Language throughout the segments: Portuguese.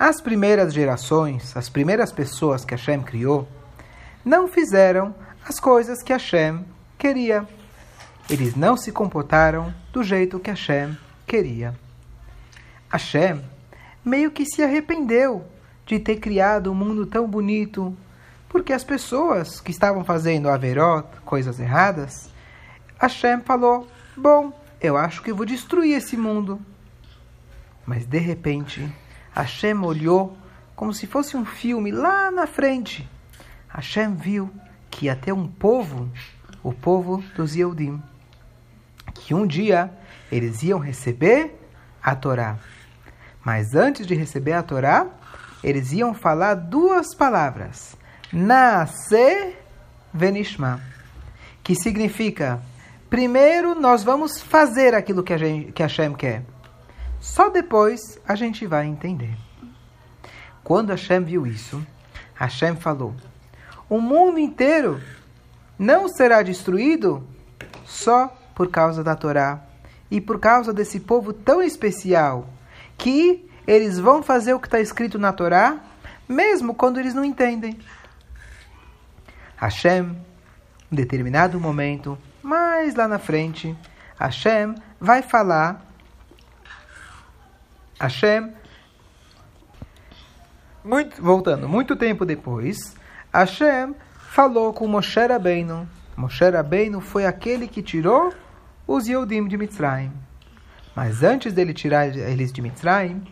As primeiras gerações, as primeiras pessoas que Hashem criou, não fizeram as coisas que Hashem queria. Eles não se comportaram do jeito que Hashem queria. Hashem meio que se arrependeu de ter criado um mundo tão bonito, porque as pessoas que estavam fazendo averot, coisas erradas, Hashem falou: Bom, eu acho que vou destruir esse mundo. Mas de repente, Hashem olhou como se fosse um filme lá na frente. Hashem viu que ter um povo, o povo dos Yehudim, que um dia eles iam receber a Torá. Mas antes de receber a Torá, eles iam falar duas palavras: Nasce venishma, que significa primeiro nós vamos fazer aquilo que a, gente, que Hashem quer. Só depois a gente vai entender. Quando Hashem viu isso, Hashem falou: O mundo inteiro não será destruído só por causa da Torá e por causa desse povo tão especial que eles vão fazer o que está escrito na Torá, mesmo quando eles não entendem. Hashem, em determinado momento, mais lá na frente, Hashem vai falar. Hashem, muito, voltando, muito tempo depois, Hashem falou com Moshe Rabbeinu. Moshe Rabbeinu foi aquele que tirou os Yehudim de Mitzrayim. Mas antes dele tirar eles de Mitzrayim,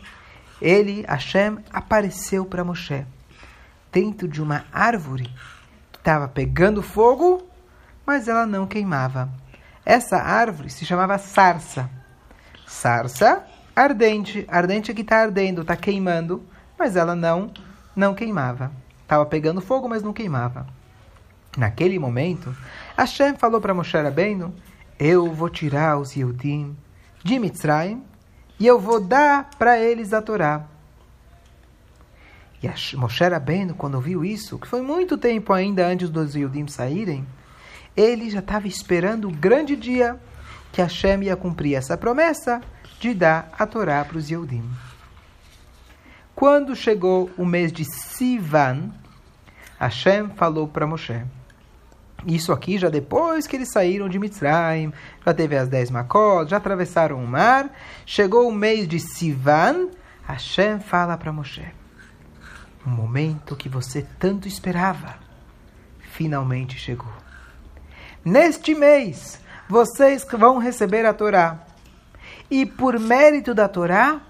ele, Hashem, apareceu para Moshe dentro de uma árvore que estava pegando fogo, mas ela não queimava. Essa árvore se chamava sarça. Sarça, ardente. Ardente é que está ardendo, está queimando, mas ela não, não queimava. Estava pegando fogo, mas não queimava. Naquele momento, Hashem falou para Moshe Rabbeinu, eu vou tirar os Yehudim de Mitzrayim e eu vou dar para eles a Torá. E a Moshe Rabbeinu, quando viu isso, que foi muito tempo ainda antes dos Yudim saírem, ele já estava esperando o grande dia que Hashem ia cumprir essa promessa de dar a Torá para os Yudim. Quando chegou o mês de Sivan, Hashem falou para Moshe, isso aqui já depois que eles saíram de Mitzrayim, já teve as dez macós, já atravessaram o mar, chegou o mês de Sivan, Hashem fala para Moshe, o momento que você tanto esperava, finalmente chegou. Neste mês, vocês vão receber a Torá. E por mérito da Torá,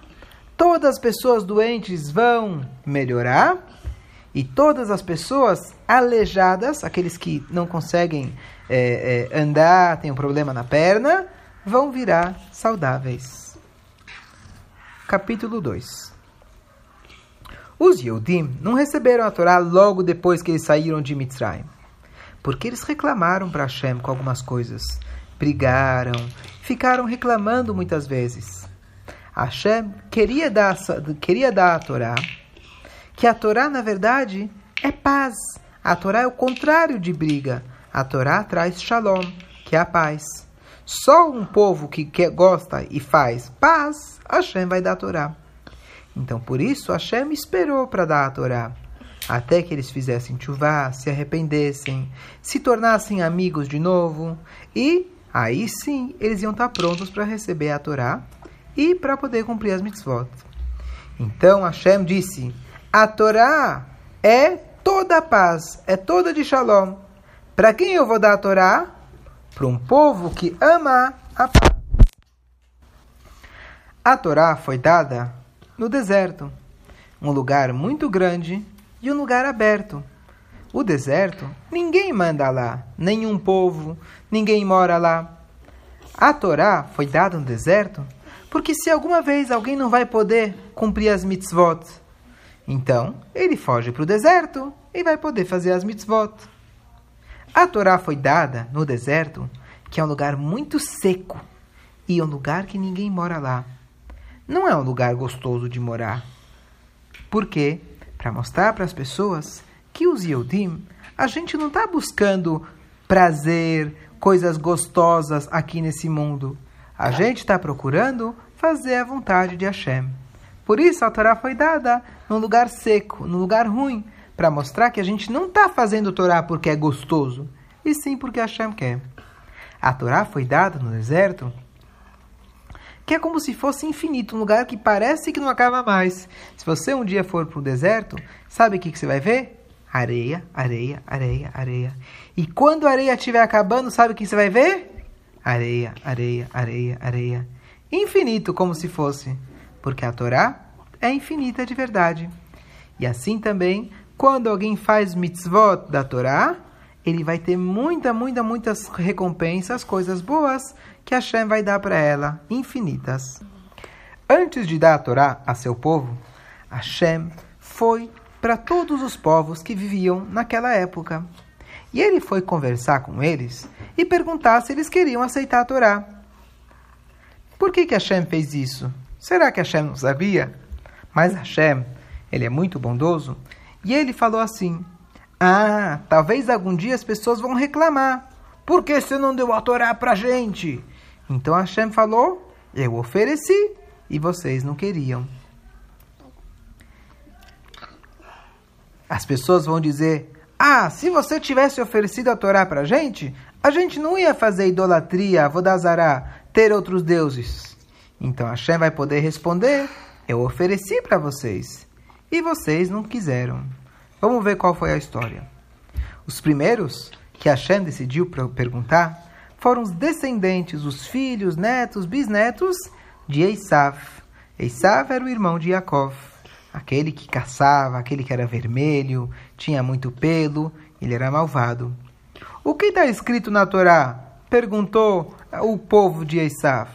todas as pessoas doentes vão melhorar e todas as pessoas aleijadas, aqueles que não conseguem é, é, andar, têm um problema na perna, vão virar saudáveis. Capítulo 2 Os Yehudim não receberam a Torá logo depois que eles saíram de Mitzrayim, porque eles reclamaram para Hashem com algumas coisas, brigaram, ficaram reclamando muitas vezes. Hashem queria dar, queria dar a Torá, que a Torá, na verdade, é paz. A Torá é o contrário de briga. A Torá traz shalom, que é a paz. Só um povo que quer, gosta e faz paz, Hashem vai dar a Torá. Então, por isso, Hashem esperou para dar a Torá. Até que eles fizessem chuvá, se arrependessem, se tornassem amigos de novo. E aí sim, eles iam estar prontos para receber a Torá e para poder cumprir as mitzvot. Então, Hashem disse a Torá é toda a paz, é toda de shalom. Para quem eu vou dar a Torá? Para um povo que ama a paz. A Torá foi dada no deserto, um lugar muito grande e um lugar aberto. O deserto, ninguém manda lá, nenhum povo, ninguém mora lá. A Torá foi dada no deserto porque se alguma vez alguém não vai poder cumprir as mitzvot, então, ele foge para o deserto e vai poder fazer as mitzvot. A Torá foi dada no deserto, que é um lugar muito seco e um lugar que ninguém mora lá. Não é um lugar gostoso de morar. Por quê? Para mostrar para as pessoas que os Yehudim, a gente não está buscando prazer, coisas gostosas aqui nesse mundo. A gente está procurando fazer a vontade de Hashem. Por isso a Torá foi dada num lugar seco, num lugar ruim, para mostrar que a gente não está fazendo Torá porque é gostoso, e sim porque Hashem quer. A Torá foi dada no deserto, que é como se fosse infinito, um lugar que parece que não acaba mais. Se você um dia for para o deserto, sabe o que, que você vai ver? Areia, areia, areia, areia. E quando a areia estiver acabando, sabe o que você vai ver? Areia, areia, areia, areia. Infinito, como se fosse. Porque a Torá é infinita de verdade. E assim também, quando alguém faz mitzvot da Torá, ele vai ter muita, muita, muitas recompensas, coisas boas que Hashem vai dar para ela, infinitas. Antes de dar a Torá a seu povo, Hashem foi para todos os povos que viviam naquela época. E ele foi conversar com eles e perguntar se eles queriam aceitar a Torá. Por que, que Hashem fez isso? Será que Hashem não sabia? Mas Hashem, ele é muito bondoso, e ele falou assim: Ah, talvez algum dia as pessoas vão reclamar. Por que você não deu a Torá para gente? Então Hashem falou: Eu ofereci e vocês não queriam. As pessoas vão dizer: Ah, se você tivesse oferecido a Torá para a gente, a gente não ia fazer idolatria, vodazará, ter outros deuses. Então Hashem vai poder responder: Eu ofereci para vocês e vocês não quiseram. Vamos ver qual foi a história. Os primeiros que Hashem decidiu perguntar foram os descendentes, os filhos, netos, bisnetos de Esav. Esav era o irmão de Yaakov, aquele que caçava, aquele que era vermelho, tinha muito pelo, ele era malvado. O que está escrito na Torá? Perguntou o povo de Esav.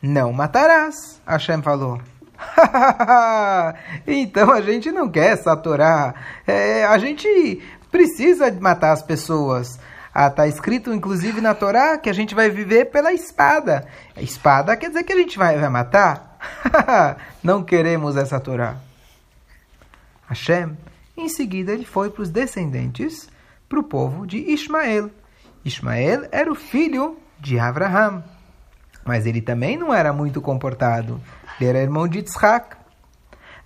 Não matarás, Hashem falou. então a gente não quer essa Torá. É, a gente precisa matar as pessoas. Ah, tá escrito, inclusive, na Torá que a gente vai viver pela espada. A espada quer dizer que a gente vai, vai matar? não queremos essa Torá. Hashem, em seguida, ele foi para os descendentes, para o povo de Ismael. Ismael era o filho de Abraham. Mas ele também não era muito comportado. Ele era irmão de Yitzhak.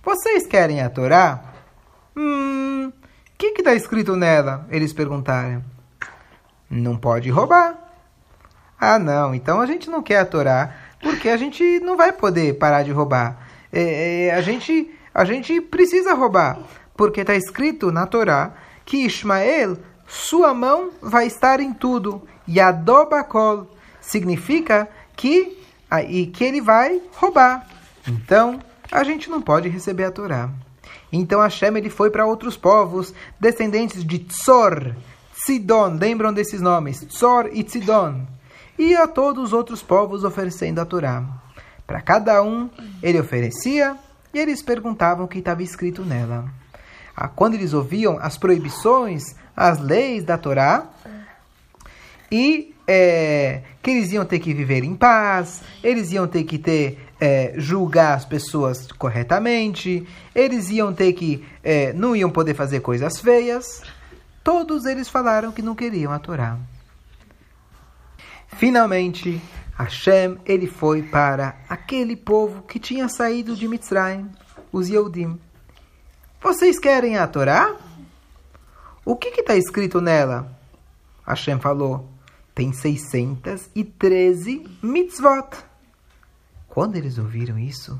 Vocês querem a Torá? Hum, o que está escrito nela? Eles perguntaram. Não pode roubar. Ah, não, então a gente não quer a Torá, porque a gente não vai poder parar de roubar. É, é, a, gente, a gente precisa roubar, porque está escrito na Torá que Ismael, sua mão vai estar em tudo. Yadobakol significa que, e que ele vai roubar. Então, a gente não pode receber a Torá. Então Hashem ele foi para outros povos, descendentes de Tzor, Tzidon, lembram desses nomes? Tzor e Tzidon. E a todos os outros povos oferecendo a Torá. Para cada um, ele oferecia e eles perguntavam o que estava escrito nela. Ah, quando eles ouviam as proibições, as leis da Torá, e é, que eles iam ter que viver em paz, eles iam ter que ter é, julgar as pessoas corretamente, eles iam ter que. É, não iam poder fazer coisas feias. Todos eles falaram que não queriam a Torá. Finalmente, Hashem ele foi para aquele povo que tinha saído de Mitzrayim, os Yehudim. Vocês querem a Torá? O que está escrito nela? Hashem falou: tem 613 mitzvot. Quando eles ouviram isso,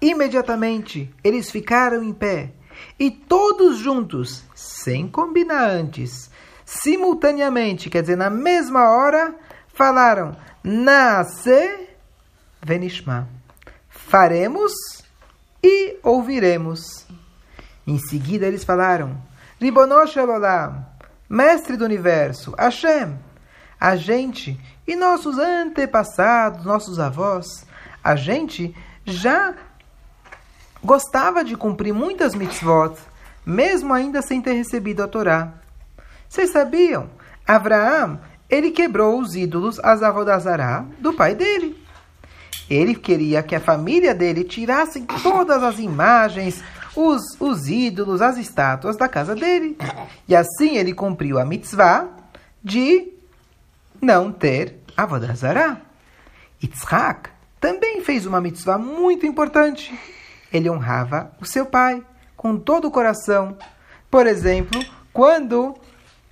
imediatamente eles ficaram em pé e todos juntos, sem combinar antes, simultaneamente, quer dizer, na mesma hora, falaram: Nasce venishma. Faremos e ouviremos. Em seguida eles falaram: Ribonosh Elolam, mestre do universo, Hashem, a gente e nossos antepassados, nossos avós, a gente já gostava de cumprir muitas mitzvot, mesmo ainda sem ter recebido a Torá. Vocês sabiam? Abraão, ele quebrou os ídolos Azavodazará do pai dele. Ele queria que a família dele tirasse todas as imagens, os, os ídolos, as estátuas da casa dele. E assim ele cumpriu a mitzvah de não ter Avodazará. Yitzhak também fez uma mitzvah muito importante. ele honrava o seu pai com todo o coração. Por exemplo, quando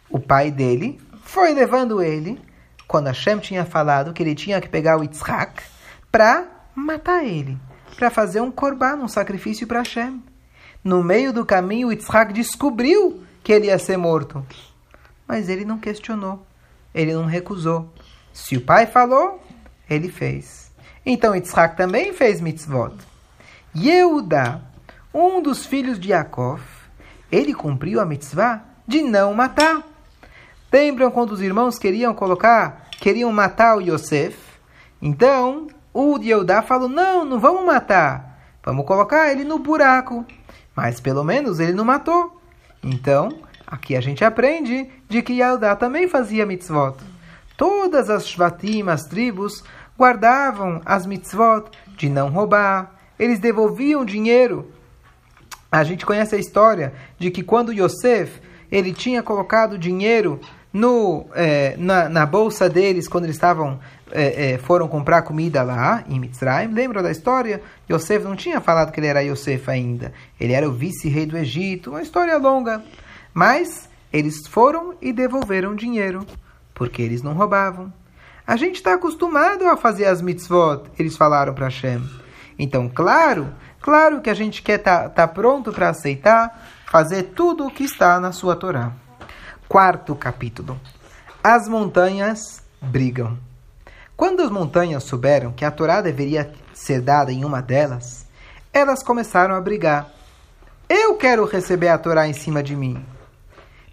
o pai dele foi levando ele, quando Hashem tinha falado que ele tinha que pegar o Yitzhak para matar ele, para fazer um korban, um sacrifício para Hashem. No meio do caminho, o Yitzhak descobriu que ele ia ser morto. Mas ele não questionou, ele não recusou. Se o pai falou, ele fez. Então Yitzhak também fez mitzvot. Yehuda, um dos filhos de Yaakov, ele cumpriu a mitzvah de não matar. Lembram quando os irmãos queriam colocar, queriam matar o Yosef? Então, o Yehuda falou, não, não vamos matar. Vamos colocar ele no buraco. Mas pelo menos ele não matou. Então, aqui a gente aprende de que Yehuda também fazia mitzvot. Todas as shvatim, as tribos, guardavam as mitzvot de não roubar. Eles devolviam dinheiro. A gente conhece a história de que quando Yosef ele tinha colocado dinheiro no, é, na, na, bolsa deles quando eles estavam é, é, foram comprar comida lá em Mitzrayim. Lembram da história? Yosef não tinha falado que ele era Yosef ainda. Ele era o vice-rei do Egito. Uma história longa. Mas eles foram e devolveram dinheiro porque eles não roubavam. A gente está acostumado a fazer as mitzvot, eles falaram para Hashem. Então, claro, claro que a gente quer estar tá, tá pronto para aceitar, fazer tudo o que está na sua Torá. Quarto capítulo. As montanhas brigam. Quando as montanhas souberam que a Torá deveria ser dada em uma delas, elas começaram a brigar. Eu quero receber a Torá em cima de mim.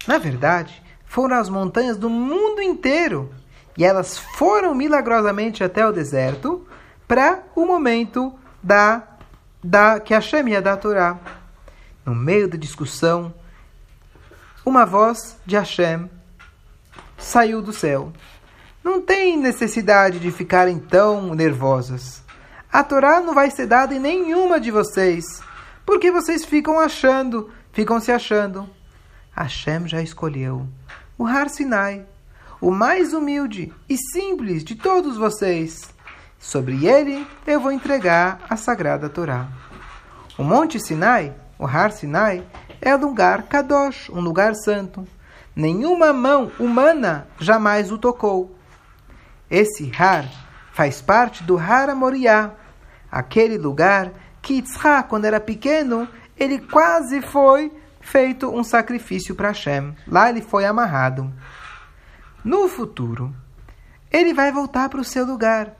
Na verdade, foram as montanhas do mundo inteiro e elas foram milagrosamente até o deserto para o momento da, da que Hashem ia dar a Torá. No meio da discussão, uma voz de Hashem saiu do céu. Não tem necessidade de ficarem tão nervosas. A Torá não vai ser dada em nenhuma de vocês, porque vocês ficam achando, ficam se achando. Hashem já escolheu o Har Sinai, o mais humilde e simples de todos vocês. Sobre ele eu vou entregar a sagrada Torá. O Monte Sinai, o Har Sinai, é lugar Kadosh, um lugar santo. Nenhuma mão humana jamais o tocou. Esse Har faz parte do Har Moriá, aquele lugar que Yitzhak, quando era pequeno, ele quase foi feito um sacrifício para Hashem. Lá ele foi amarrado. No futuro, ele vai voltar para o seu lugar,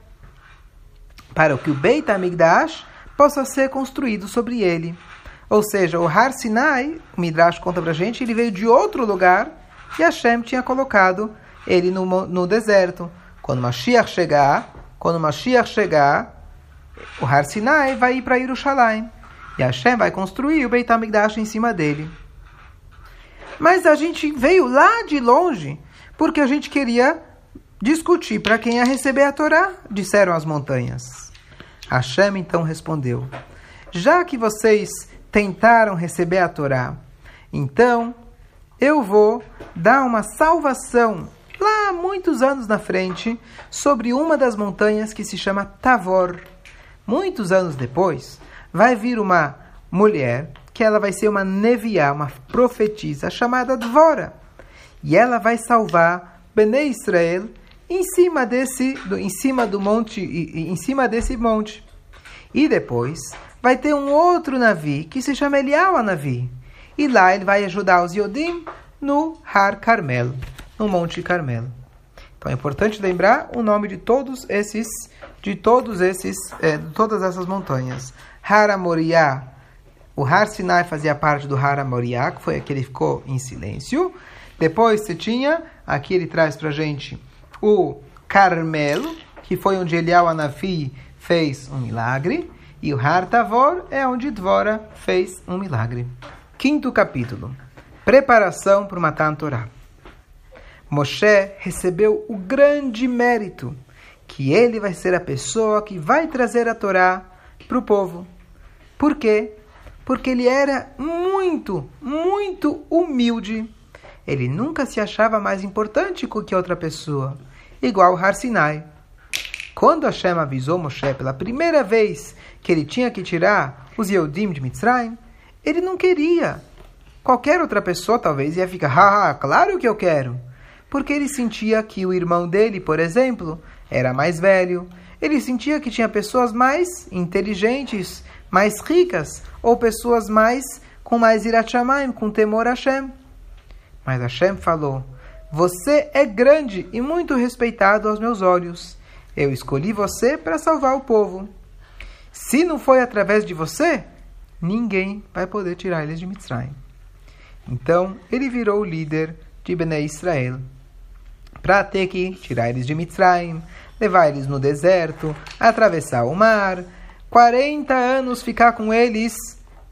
para que o Beit HaMikdash possa ser construído sobre ele. Ou seja, o Har Sinai, o Midrash conta para gente, ele veio de outro lugar e Hashem tinha colocado ele no, no deserto. Quando Mashiach chegar, quando Mashiach chegar, o Har Sinai vai ir para Yerushalayim. E Hashem vai construir o Beit HaMikdash em cima dele. Mas a gente veio lá de longe porque a gente queria discutir para quem ia receber a Torá, disseram as montanhas. Hashem então respondeu: Já que vocês tentaram receber a Torá, então eu vou dar uma salvação lá muitos anos na frente sobre uma das montanhas que se chama Tavor. Muitos anos depois, vai vir uma mulher que ela vai ser uma neviá, uma profetisa chamada Dvora. E ela vai salvar Bnei Israel em cima desse, em cima do monte, em cima desse monte. E depois vai ter um outro navio que se chama Elial Navi. E lá ele vai ajudar os Yodim no Har Carmel, no Monte Carmelo. Então é importante lembrar o nome de todos esses, de todos esses, é, de todas essas montanhas. Har Moriah, o Har Sinai fazia parte do Har Moriah, que foi aquele que ficou em silêncio. Depois você tinha, aqui ele traz para gente o Carmelo, que foi onde Elial Anafi fez um milagre. E o Har Tavor é onde Dvora fez um milagre. Quinto capítulo. Preparação para o Matan Torah. Moshe recebeu o grande mérito que ele vai ser a pessoa que vai trazer a Torá para o povo. Por quê? Porque ele era muito, muito humilde. Ele nunca se achava mais importante que outra pessoa, igual Har Sinai. Quando Hashem avisou Moshe pela primeira vez que ele tinha que tirar os Yehudim de Mitzrayim, ele não queria. Qualquer outra pessoa talvez ia ficar, haha, claro que eu quero. Porque ele sentia que o irmão dele, por exemplo, era mais velho. Ele sentia que tinha pessoas mais inteligentes, mais ricas, ou pessoas mais com mais irat com temor a Hashem. Mas Hashem falou: Você é grande e muito respeitado aos meus olhos. Eu escolhi você para salvar o povo. Se não foi através de você, ninguém vai poder tirar eles de Mitzrayim. Então, ele virou o líder de Bnei Israel para ter que tirar eles de Mitzrayim, levar eles no deserto, atravessar o mar, 40 anos ficar com eles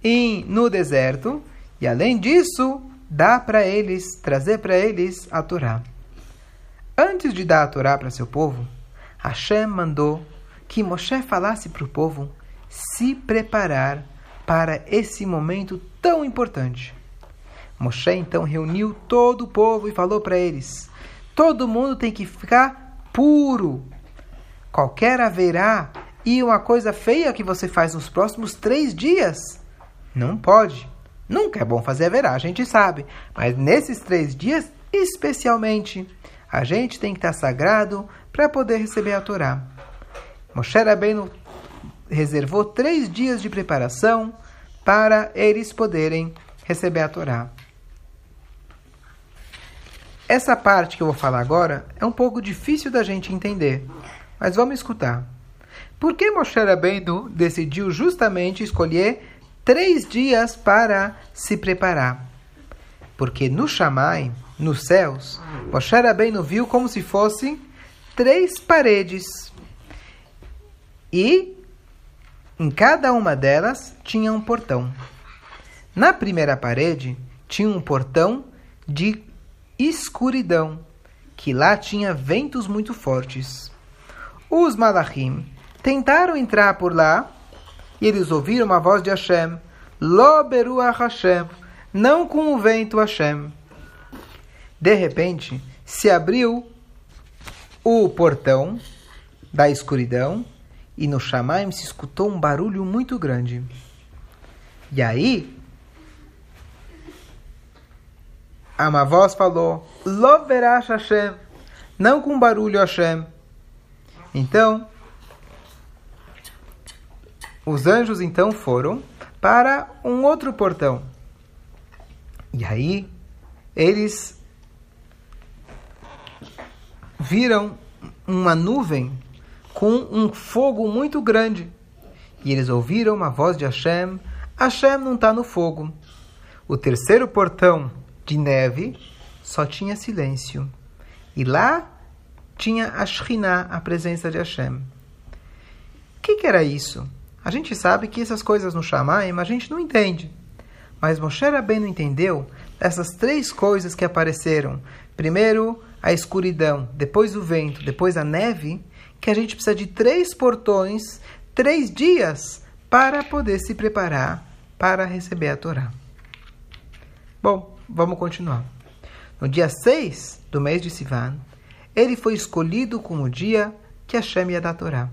em, no deserto, e além disso, dar para eles, trazer para eles a Torá. Antes de dar a Torá para seu povo, Hashem mandou que Moshe falasse para o povo se preparar para esse momento tão importante. Moshe então reuniu todo o povo e falou para eles: todo mundo tem que ficar puro. Qualquer haverá e uma coisa feia que você faz nos próximos três dias, não pode. Nunca é bom fazer haverá, a gente sabe. Mas nesses três dias, especialmente, a gente tem que estar sagrado para poder receber a Torá. Moshe Rabbeinu reservou três dias de preparação para eles poderem receber a Torá. Essa parte que eu vou falar agora é um pouco difícil da gente entender, mas vamos escutar. Por que Moshe Rabbeinu decidiu justamente escolher três dias para se preparar? Porque no Shammai, nos céus, Moshe Rabbeinu viu como se fossem três paredes. E em cada uma delas tinha um portão. Na primeira parede tinha um portão de escuridão, que lá tinha ventos muito fortes. Os malachim tentaram entrar por lá e eles ouviram uma voz de Hashem, Lo beruach Hashem, não com o vento Hashem. De repente, se abriu o portão da escuridão e no Shamaim se escutou um barulho muito grande. E aí, uma voz falou: Loverash Hashem, não com barulho Hashem. Então, os anjos então foram para um outro portão. E aí, eles viram uma nuvem com um fogo muito grande. E eles ouviram uma voz de Hashem: Hashem não está no fogo. O terceiro portão de neve só tinha silêncio. E lá tinha a a presença de Hashem. O que, que, era isso? A gente sabe que essas coisas no Shamaim a gente não entende. Mas Moshe Rabbeinu entendeu essas três coisas que apareceram. Primeiro, a escuridão, depois o vento, depois a neve que a gente precisa de três portões, três dias, para poder se preparar para receber a Torá. Bom, vamos continuar. No dia 6 do mês de Sivan, ele foi escolhido como o dia que Hashem ia dar a Torá.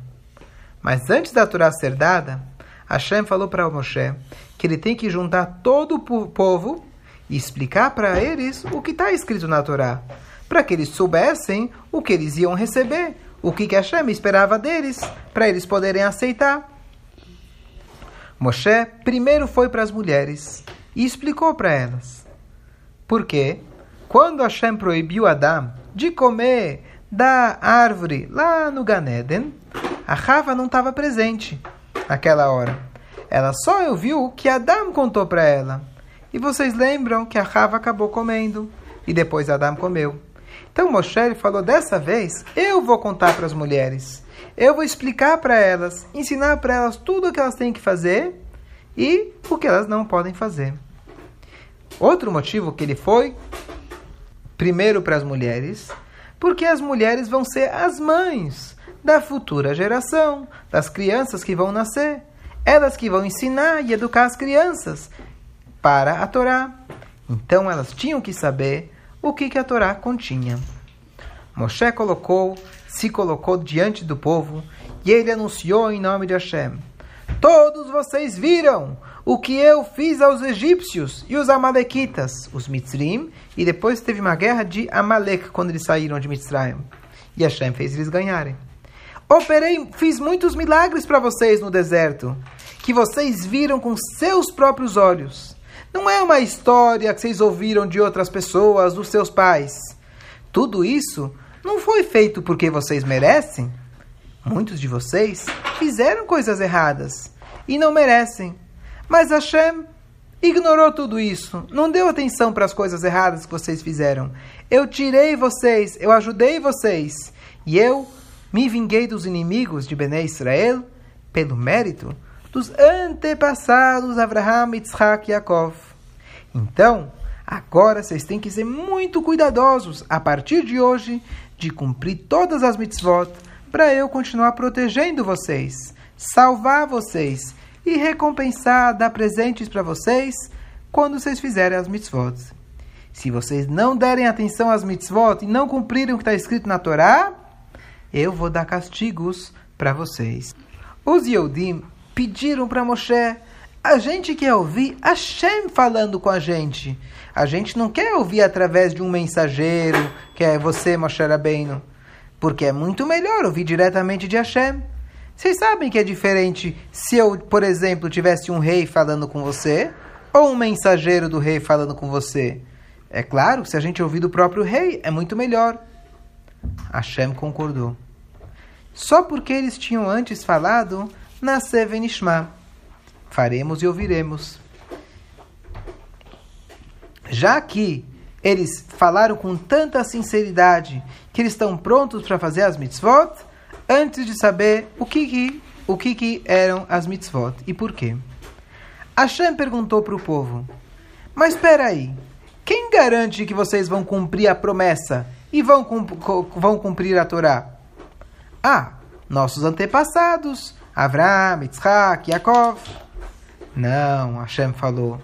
Mas antes da Torá ser dada, Hashem falou para Moshe que ele tem que juntar todo o povo e explicar para eles o que está escrito na Torá, para que eles soubessem o que eles iam receber, o que, que Hashem esperava deles, para eles poderem aceitar. Moshe primeiro foi para as mulheres e explicou para elas. Porque quando Hashem proibiu Adão de comer da árvore lá no Ganeden, a Rava não estava presente naquela hora. Ela só ouviu o que Adão contou para ela. E vocês lembram que a Rava acabou comendo e depois Adão comeu. Então Moshe falou: dessa vez eu vou contar para as mulheres. Eu vou explicar para elas, ensinar para elas tudo o que elas têm que fazer e o que elas não podem fazer. Outro motivo que ele foi primeiro para as mulheres, porque as mulheres vão ser as mães da futura geração, das crianças que vão nascer. Elas que vão ensinar e educar as crianças para a Torá. Então elas tinham que saber o que, que a Torá continha. Moshe colocou se colocou diante do povo e ele anunciou em nome de Hashem: Todos vocês viram o que eu fiz aos egípcios e os amalequitas, os mitzrim, e depois teve uma guerra de Amalek quando eles saíram de Mitzrayim. E Hashem fez eles ganharem. Operei, fiz muitos milagres para vocês no deserto, que vocês viram com seus próprios olhos. Não é uma história que vocês ouviram de outras pessoas, dos seus pais. Tudo isso não foi feito porque vocês merecem. Muitos de vocês fizeram coisas erradas e não merecem. Mas Hashem ignorou tudo isso, não deu atenção para as coisas erradas que vocês fizeram. Eu tirei vocês, eu ajudei vocês e eu me vinguei dos inimigos de Bené Israel pelo mérito dos antepassados Abraham, Yitzhak e Yaakov. Então, agora vocês têm que ser muito cuidadosos a partir de hoje de cumprir todas as mitzvot para eu continuar protegendo vocês, salvar vocês e recompensar, dar presentes para vocês quando vocês fizerem as mitzvot. Se vocês não derem atenção às mitzvot e não cumprirem o que está escrito na Torá, eu vou dar castigos para vocês. Os Yodim pediram para Moshe, a gente quer ouvir Hashem falando com a gente. A gente não quer ouvir através de um mensageiro, que é você, Moshe Rabbeinu. Porque é muito melhor ouvir diretamente de Hashem. Vocês sabem que é diferente se eu, por exemplo, tivesse um rei falando com você ou um mensageiro do rei falando com você. É claro, se a gente ouvir do próprio rei, é muito melhor. Hashem concordou. Só porque eles tinham antes falado na Sevenishma. Faremos e ouviremos. Já que eles falaram com tanta sinceridade que eles estão prontos para fazer as mitzvot, antes de saber o que, que o que, que eram as mitzvot e por quê. Hashem perguntou para o povo: Mas espera aí, quem garante que vocês vão cumprir a promessa e vão, vão cumprir a Torá? Ah, nossos antepassados, Avraham, Yitzhak, Yaakov. Não, Hashem falou.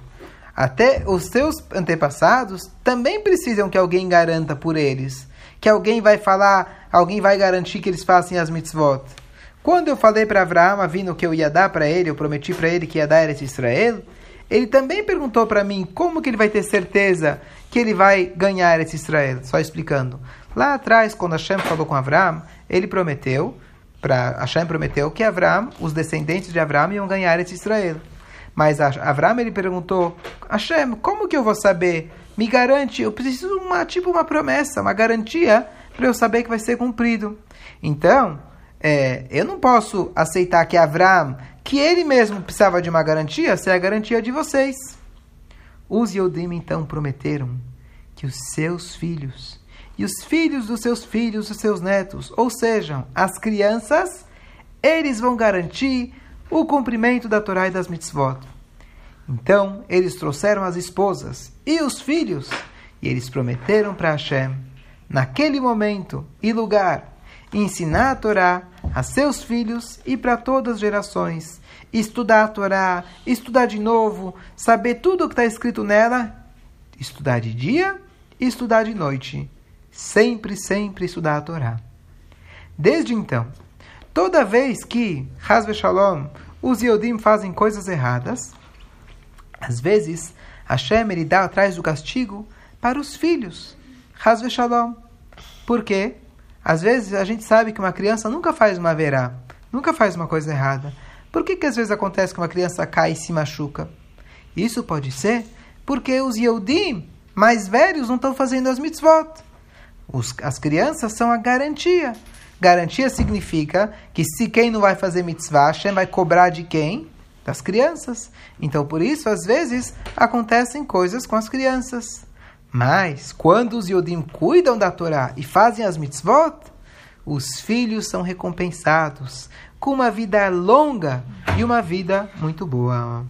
Até os seus antepassados também precisam que alguém garanta por eles. Que alguém vai falar, alguém vai garantir que eles façam as mitzvot. Quando eu falei para Abraão, vindo que eu ia dar para ele, eu prometi para ele que ia dar esse Israel, ele também perguntou para mim como que ele vai ter certeza que ele vai ganhar esse Israel. Só explicando. Lá atrás, quando Hashem falou com Abraão, ele prometeu, para Hashem prometeu que Abraão, os descendentes de Abraão iam ganhar esse Israel. Mas Avram ele perguntou: Hashem, como que eu vou saber? Me garante, eu preciso de uma tipo uma promessa, uma garantia para eu saber que vai ser cumprido. Então, é, eu não posso aceitar que Avram, que ele mesmo precisava de uma garantia, seja a garantia de vocês. Os Yodim então prometeram que os seus filhos e os filhos dos seus filhos, os seus netos, ou sejam, as crianças, eles vão garantir o cumprimento da Torá e das mitzvot. Então eles trouxeram as esposas e os filhos, e eles prometeram para Hashem, naquele momento e lugar, ensinar a Torá a seus filhos e para todas as gerações. Estudar a Torá, estudar de novo, saber tudo o que está escrito nela, estudar de dia e estudar de noite. Sempre, sempre estudar a Torá. Desde então, Toda vez que, Hasbe Shalom, os Yodim fazem coisas erradas, às vezes Hashem ele dá atrás do castigo para os filhos. Hasbe Shalom. Por quê? Às vezes a gente sabe que uma criança nunca faz uma verá, nunca faz uma coisa errada. Por que, que às vezes acontece que uma criança cai e se machuca? Isso pode ser porque os Yodim mais velhos não estão fazendo as mitzvot. Os, as crianças são a garantia. Garantia significa que se quem não vai fazer mitzvah, Hashem vai cobrar de quem? Das crianças. Então, por isso, às vezes, acontecem coisas com as crianças. Mas, quando os Yodim cuidam da Torá e fazem as mitzvot, os filhos são recompensados com uma vida longa e uma vida muito boa.